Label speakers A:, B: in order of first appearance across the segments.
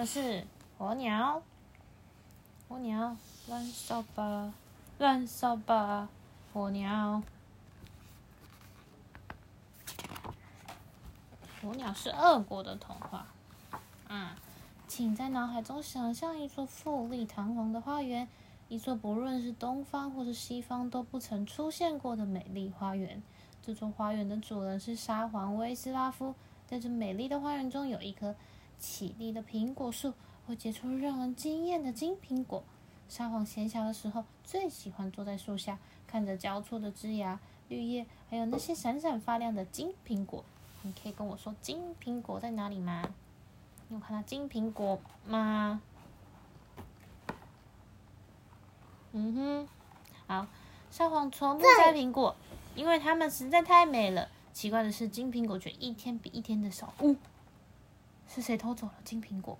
A: 的是火鸟。火鸟，乱扫把，乱扫把，火鸟。火鸟是俄国的童话。啊，请在脑海中想象一座富丽堂皇的花园，一座不论是东方或是西方都不曾出现过的美丽花园。这座花园的主人是沙皇威斯拉夫。在这美丽的花园中，有一棵绮丽的苹果树，会结出让人惊艳的金苹果。沙皇闲暇的时候，最喜欢坐在树下，看着交错的枝芽、绿叶，还有那些闪闪发亮的金苹果。你可以跟我说金苹果在哪里吗？你有看到金苹果吗？嗯哼，好，沙皇从不摘苹果，因为它们实在太美了。奇怪的是，金苹果却一天比一天的少。呜，是谁偷走了金苹果？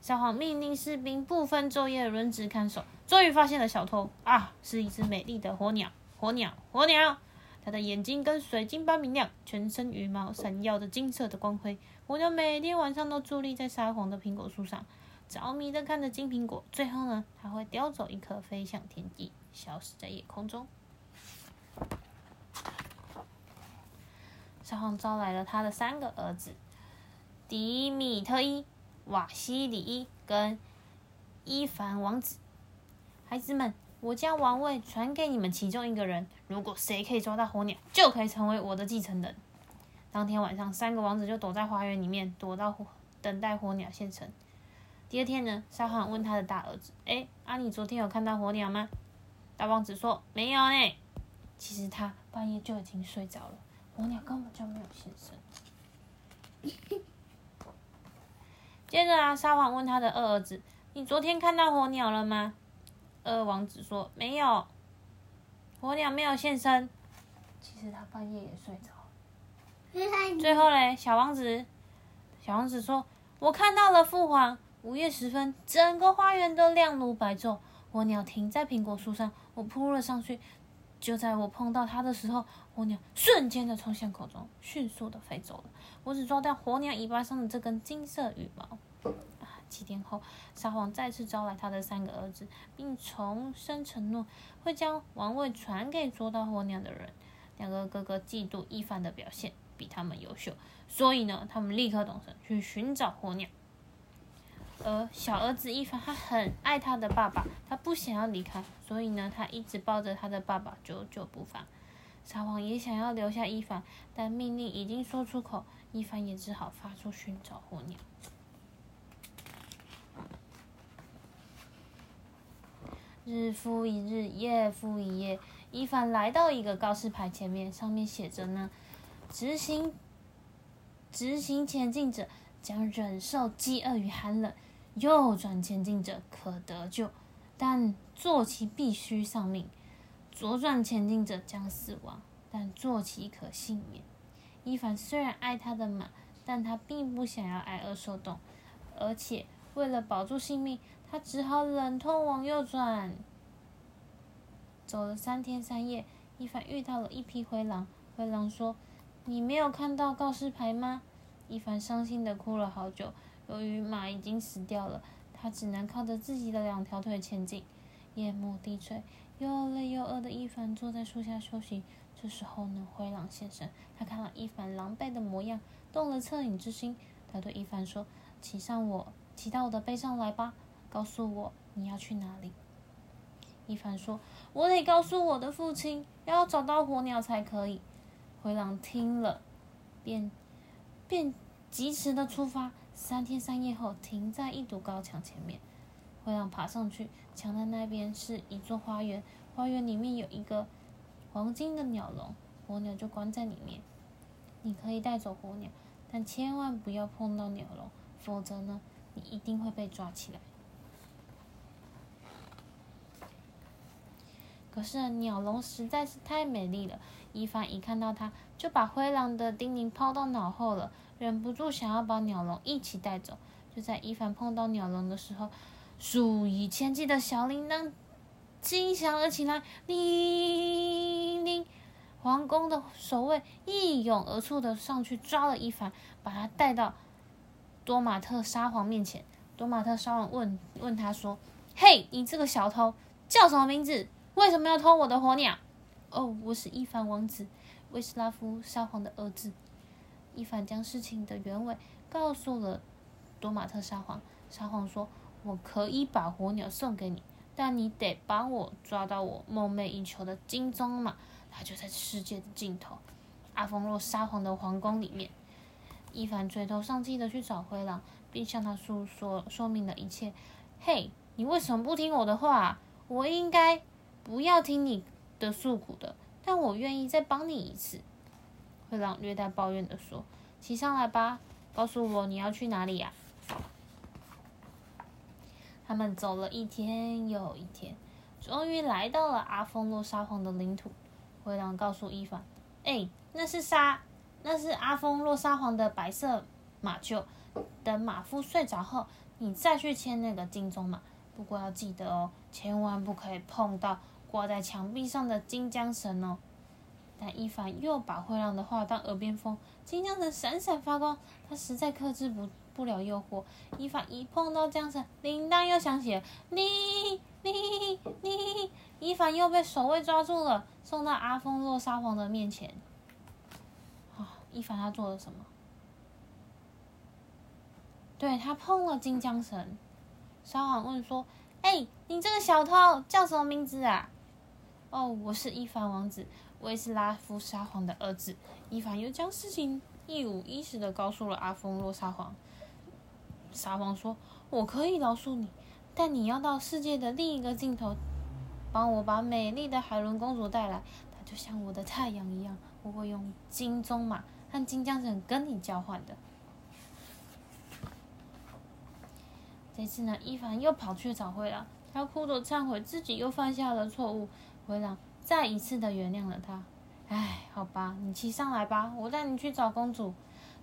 A: 沙皇命令士兵不分昼夜轮值看守，终于发现了小偷。啊，是一只美丽的火鸟！火鸟，火鸟！它的眼睛跟水晶般明亮，全身羽毛闪耀着金色的光辉。火鸟每天晚上都伫立在沙皇的苹果树上，着迷的看着金苹果。最后呢，它会叼走一颗，飞向天际，消失在夜空中。沙皇招来了他的三个儿子：迪米特伊、瓦西里伊跟伊凡王子。孩子们，我将王位传给你们其中一个人。如果谁可以抓到火鸟，就可以成为我的继承人。当天晚上，三个王子就躲在花园里面，躲到火，等待火鸟现身。第二天呢，沙皇问他的大儿子：“哎，阿你昨天有看到火鸟吗？”大王子说：“没有呢。”其实他半夜就已经睡着了。火鸟根本就没有现身。接着啊，沙皇问他的二儿子：“你昨天看到火鸟了吗？”二王子说：“没有，火鸟没有现身。”其实他半夜也睡着了。最后嘞，小王子，小王子说：“我看到了父皇。午夜时分，整个花园都亮如白昼。火鸟停在苹果树上，我扑了上去。”就在我碰到它的时候，火鸟瞬间的从巷口中迅速的飞走了。我只抓到火鸟尾巴上的这根金色羽毛。啊！几天后，沙皇再次招来他的三个儿子，并重申承诺会将王位传给捉到火鸟的人。两个哥哥嫉妒一凡的表现比他们优秀，所以呢，他们立刻动身去寻找火鸟。而小儿子伊凡，他很爱他的爸爸，他不想要离开，所以呢，他一直抱着他的爸爸，久久不放。沙皇也想要留下伊凡，但命令已经说出口，伊凡也只好发出寻找火鸟。日复一日，夜复一夜，伊凡来到一个告示牌前面，上面写着呢：“执行，执行前进者将忍受饥饿与寒冷。”右转前进者可得救，但坐骑必须丧命；左转前进者将死亡，但坐骑可幸免。伊凡虽然爱他的马，但他并不想要挨饿受冻，而且为了保住性命，他只好忍痛往右转。走了三天三夜，伊凡遇到了一匹灰狼。灰狼说：“你没有看到告示牌吗？”伊凡伤心的哭了好久。由于马已经死掉了，他只能靠着自己的两条腿前进。夜幕低垂，又累又饿的伊凡坐在树下休息。这时候呢，灰狼现身，他看到伊凡狼狈的模样，动了恻隐之心。他对伊凡说：“骑上我，骑到我的背上来吧，告诉我你要去哪里。”伊凡说：“我得告诉我的父亲，要找到火鸟才可以。”灰狼听了，便便疾驰的出发。三天三夜后，停在一堵高墙前面。灰狼爬上去，墙的那边是一座花园，花园里面有一个黄金的鸟笼，火鸟就关在里面。你可以带走火鸟，但千万不要碰到鸟笼，否则呢，你一定会被抓起来。可是鸟笼实在是太美丽了，伊凡一看到它，就把灰狼的叮咛抛到脑后了。忍不住想要把鸟笼一起带走。就在伊凡碰到鸟笼的时候，数以千计的小铃铛惊响了起来，铃铃！皇宫的守卫一涌而出的上去抓了伊凡，把他带到多马特沙皇面前。多马特沙皇问问他说：“嘿，你这个小偷叫什么名字？为什么要偷我的火鸟？”“哦，我是伊凡王子，维斯拉夫沙皇的儿子。”伊凡将事情的原委告诉了多马特沙皇。沙皇说：“我可以把火鸟送给你，但你得帮我抓到我梦寐以求的金棕马，它就在世界的尽头，阿峰洛沙皇的皇宫里面。”伊凡垂头丧气的去找灰狼，并向他诉说说明了一切。嘿，你为什么不听我的话？我应该不要听你的诉苦的，但我愿意再帮你一次。灰狼略带抱怨的说：“骑上来吧，告诉我你要去哪里呀？”他们走了一天又一天，终于来到了阿峰洛沙皇的领土。灰狼告诉伊凡：“哎，那是沙。”那是阿峰洛沙皇的白色马厩。等马夫睡着后，你再去牵那个金鬃马。不过要记得哦，千万不可以碰到挂在墙壁上的金缰绳哦。但伊凡又把灰狼的话当耳边风，金缰绳闪闪发光，他实在克制不不了诱惑。伊凡一碰到缰绳，铃铛又响起了，你、你、你，伊凡又被守卫抓住了，送到阿峰洛沙皇的面前。啊伊凡他做了什么？对他碰了金缰绳。沙皇问说：“哎，你这个小偷叫什么名字啊？”“哦，我是伊凡王子，我也是拉夫沙皇的儿子。”伊凡又将事情一五一十的告诉了阿峰洛沙皇。沙皇说：“我可以饶恕你，但你要到世界的另一个尽头，帮我把美丽的海伦公主带来。她就像我的太阳一样，我会用金鬃马。”和金缰绳跟你交换的。这次呢，伊凡又跑去找灰狼，他哭着忏悔自己又犯下了错误。灰狼再一次的原谅了他。唉，好吧，你骑上来吧，我带你去找公主。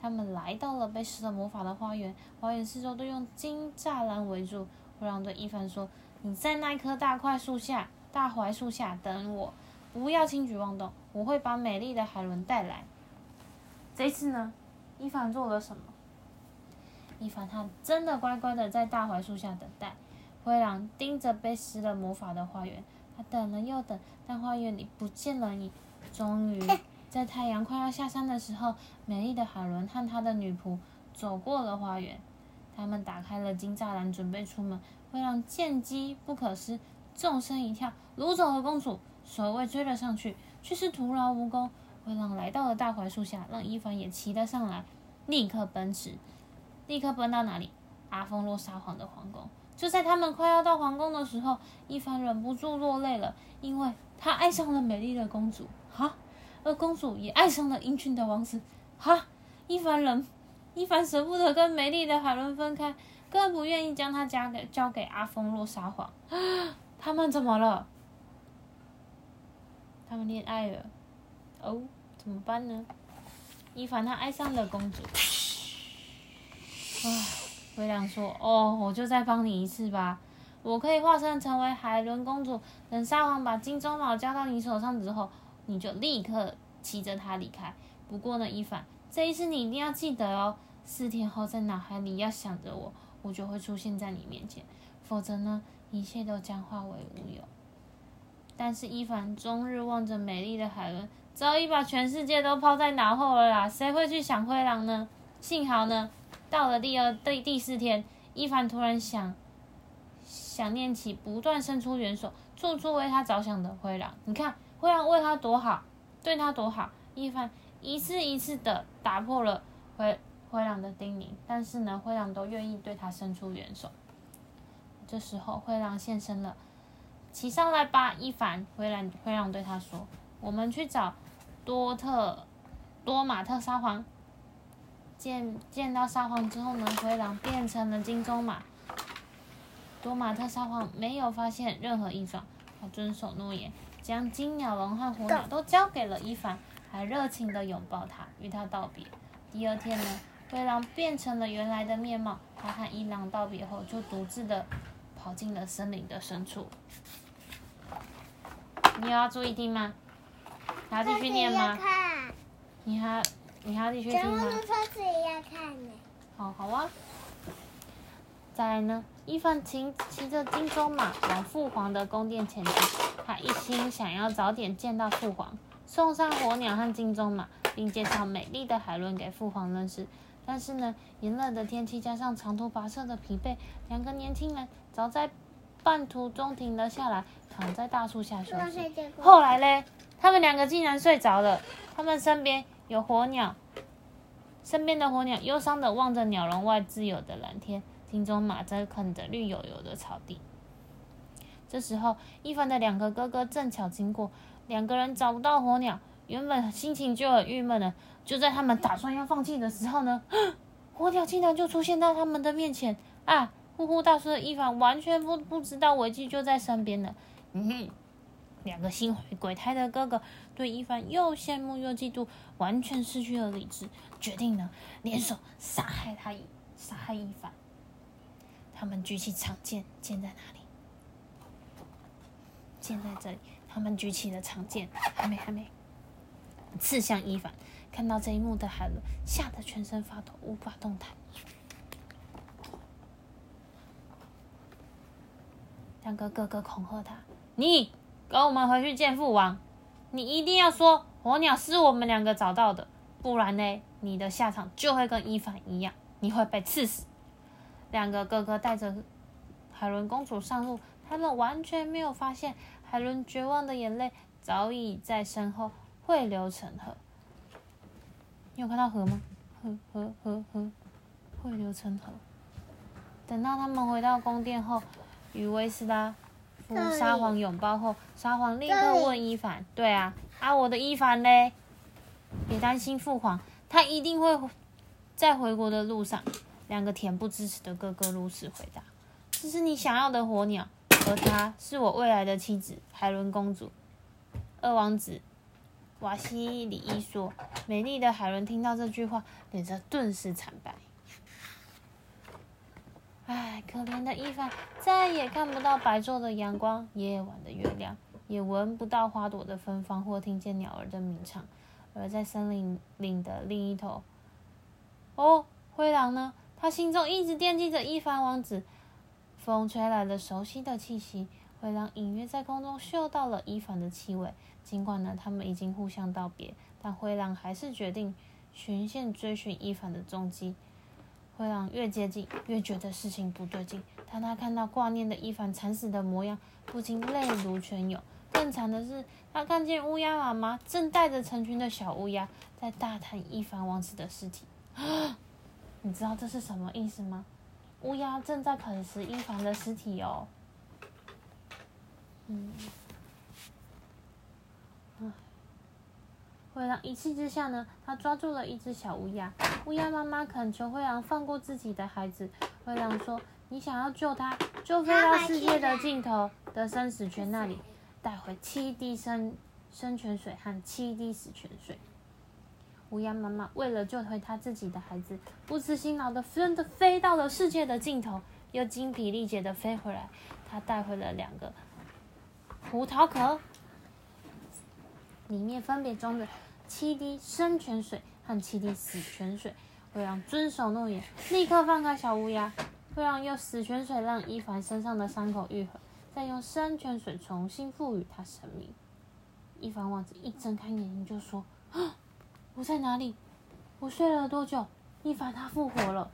A: 他们来到了被施了魔法的花园，花园四周都用金栅栏围住。灰狼对伊凡说：“你在那棵大块树下、大槐树下等我，不要轻举妄动，我会把美丽的海伦带来。”这次呢，伊凡做了什么？伊凡他真的乖乖的在大槐树下等待。灰狼盯着被施了魔法的花园，他等了又等，但花园里不见了你。终于，在太阳快要下山的时候，美丽的海伦和他的女仆走过了花园。他们打开了金栅栏，准备出门。灰狼见机不可失，纵身一跳，掳走了公主。守卫追了上去，却是徒劳无功。灰狼来到了大槐树下，让伊凡也骑了上来，立刻奔驰，立刻奔到哪里？阿峰洛沙皇的皇宫。就在他们快要到皇宫的时候，一凡忍不住落泪了，因为他爱上了美丽的公主，哈，而公主也爱上了英俊的王子，哈。一凡人，一凡舍不得跟美丽的海伦分开，更不愿意将她交给交给阿峰洛沙皇。他们怎么了？他们恋爱了，哦。怎么办呢？伊凡他爱上了公主。唉，灰狼说：“哦，我就再帮你一次吧。我可以化身成为海伦公主，等沙皇把金鬃毛交到你手上之后，你就立刻骑着它离开。不过呢，伊凡，这一次你一定要记得哦。四天后在脑海里要想着我，我就会出现在你面前。否则呢，一切都将化为乌有。”但是伊凡终日望着美丽的海伦。早已把全世界都抛在脑后了啦，谁会去想灰狼呢？幸好呢，到了第二第第四天，伊凡突然想想念起不断伸出援手、处处为他着想的灰狼。你看，灰狼为他多好，对他多好。伊凡一次一次的打破了灰灰狼的叮咛，但是呢，灰狼都愿意对他伸出援手。这时候，灰狼现身了，骑上来吧，伊凡。灰狼灰狼对他说：“我们去找。”多特多马特沙皇见见到沙皇之后呢，灰狼变成了金鬃马。多马特沙皇没有发现任何异状，他遵守诺言，将金鸟笼和火鸟都交给了伊凡，还热情的拥抱他，与他道别。第二天呢，灰狼变成了原来的面貌，他和伊朗道别后，就独自的跑进了森林的深处。你要注意听吗？还要继续念吗？你还你还要继续听吗？
B: 车子也要看呢。
A: 好好啊。再来呢，伊凡骑骑着金鬃马往父皇的宫殿前进，他一心想要早点见到父皇，送上火鸟和金鬃马，并介绍美丽的海伦给父皇认识。但是呢，炎热的天气加上长途跋涉的疲惫，两个年轻人早在半途中停了下来，躺在大树下休息。后来嘞，他们两个竟然睡着了。他们身边有火鸟，身边的火鸟忧伤的望着鸟笼外自由的蓝天。心中马在啃着绿油油的草地。这时候，伊凡的两个哥哥正巧经过，两个人找不到火鸟，原本心情就很郁闷了。就在他们打算要放弃的时候呢，火鸟竟然就出现在他们的面前啊！呼呼大睡的伊凡完全不不知道危机就在身边了。嗯哼，两个心怀鬼胎的哥哥对伊凡又羡慕又嫉妒，完全失去了理智，决定呢联手杀害他，杀害伊凡。他们举起长剑，剑在哪里？剑在这里。他们举起了长剑，还没，还没，刺向伊凡。看到这一幕的海伦吓得全身发抖，无法动弹。两个哥哥恐吓他：“你跟我们回去见父王，你一定要说火鸟是我们两个找到的，不然呢，你的下场就会跟伊凡一样，你会被刺死。”两个哥哥带着海伦公主上路，他们完全没有发现海伦绝望的眼泪早已在身后汇流成河。你有看到河吗？河河河河汇流成河。等到他们回到宫殿后，与维斯拉夫沙皇拥抱后，沙皇立刻问伊凡：“对啊，啊我的伊凡嘞？别担心，父皇，他一定会在回国的路上。”两个恬不知耻的哥哥如此回答：“这是你想要的火鸟，而她是我未来的妻子海伦公主。”二王子瓦西里伊说：“美丽的海伦听到这句话，脸色顿时惨白。唉，可怜的伊凡再也看不到白昼的阳光、夜晚的月亮，也闻不到花朵的芬芳，或听见鸟儿的鸣唱。而在森林岭的另一头，哦，灰狼呢？”他心中一直惦记着伊凡王子。风吹来了熟悉的气息，灰狼隐约在空中嗅到了伊凡的气味。尽管呢，他们已经互相道别，但灰狼还是决定循线追寻伊凡的踪迹。灰狼越接近，越觉得事情不对劲。当他看到挂念的伊凡惨死的模样，不禁泪如泉涌。更惨的是，他看见乌鸦妈妈正带着成群的小乌鸦在大谈伊凡王子的尸体。你知道这是什么意思吗？乌鸦正在啃食伊凡的尸体哦。嗯，灰狼一气之下呢，他抓住了一只小乌鸦。乌鸦妈妈恳求灰狼放过自己的孩子。灰狼说：“你想要救他，就飞到世界的尽头的生死泉那里，带回七滴生生泉水和七滴死泉水。”乌鸦妈妈为了救回她自己的孩子，不辞辛劳的真的飞到了世界的尽头，又精疲力竭的飞回来。她带回了两个葡萄壳，里面分别装着七滴生泉水和七滴死泉水。灰狼遵守诺言，立刻放开小乌鸦。灰狼用死泉水让伊凡身上的伤口愈合，再用生泉水重新赋予他生命。伊凡王子一睁开眼睛就说：“啊！”我在哪里？我睡了多久？伊凡他复活了。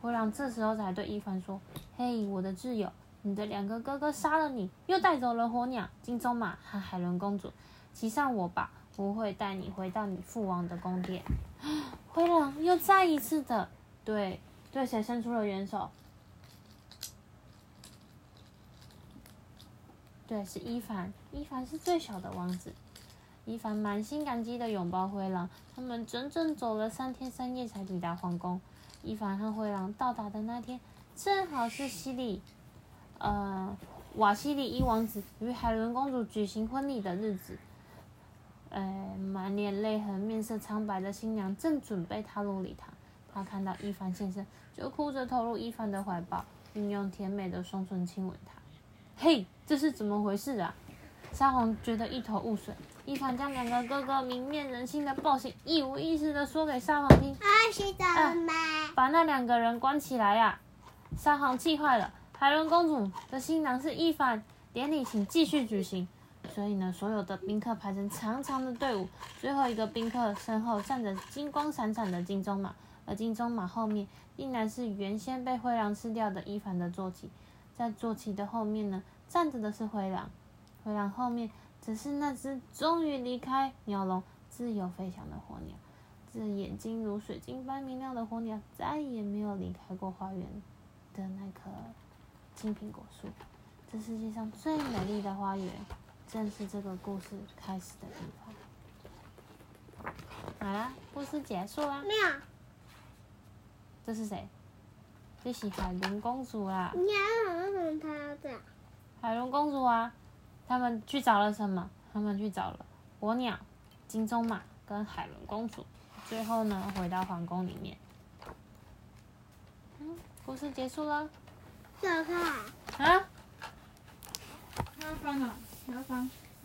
A: 灰狼这时候才对伊凡说：“嘿，我的挚友，你的两个哥哥杀了你，又带走了火鸟、金鬃马和海伦公主。骑上我吧，我会带你回到你父王的宫殿。”灰狼又再一次的对对谁伸出了援手？对，是伊凡。伊凡是最小的王子。伊凡满心感激的拥抱灰狼，他们整整走了三天三夜才抵达皇宫。伊凡和灰狼到达的那天，正好是西里，呃，瓦西里伊王子与海伦公主举行婚礼的日子。呃，满脸泪痕、面色苍白的新娘正准备踏入礼堂，她看到伊凡先生，就哭着投入伊凡的怀抱，并用甜美的双唇亲吻他。嘿，这是怎么回事啊？沙皇觉得一头雾水。伊凡将两个哥哥明面人性的暴行一五一十的说给沙皇听。
B: 啊，洗澡了吗？
A: 把那两个人关起来呀！沙皇气坏了，海伦公主的新郎是伊凡，典礼请继续举行。所以呢，所有的宾客排成长长的队伍，最后一个宾客身后站着金光闪闪的金鬃马，而金鬃马后面竟然是原先被灰狼吃掉的伊凡的坐骑，在坐骑的后面呢，站着的是灰狼，灰狼后面只是那只终于离开鸟笼、自由飞翔的火鸟。这眼睛如水晶般明亮的火鸟，再也没有离开过花园的那棵金苹果树。这世界上最美丽的花园，正是这个故事开始的地方。好啦，故事结束啦。
B: 没有，
A: 这是谁？这是海伦公主啦。
B: 你还有为什么他要这样？
A: 海伦公主啊，他们去找了什么？他们去找了火鸟、金鬃马跟海伦公主。最后呢，回到皇宫里面。嗯，故事结束了。
B: 小看，
A: 啊，
C: 他要翻啊，他要翻。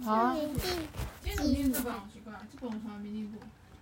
A: 好
C: 今天怎么念这本好奇怪，这本我从来没念过。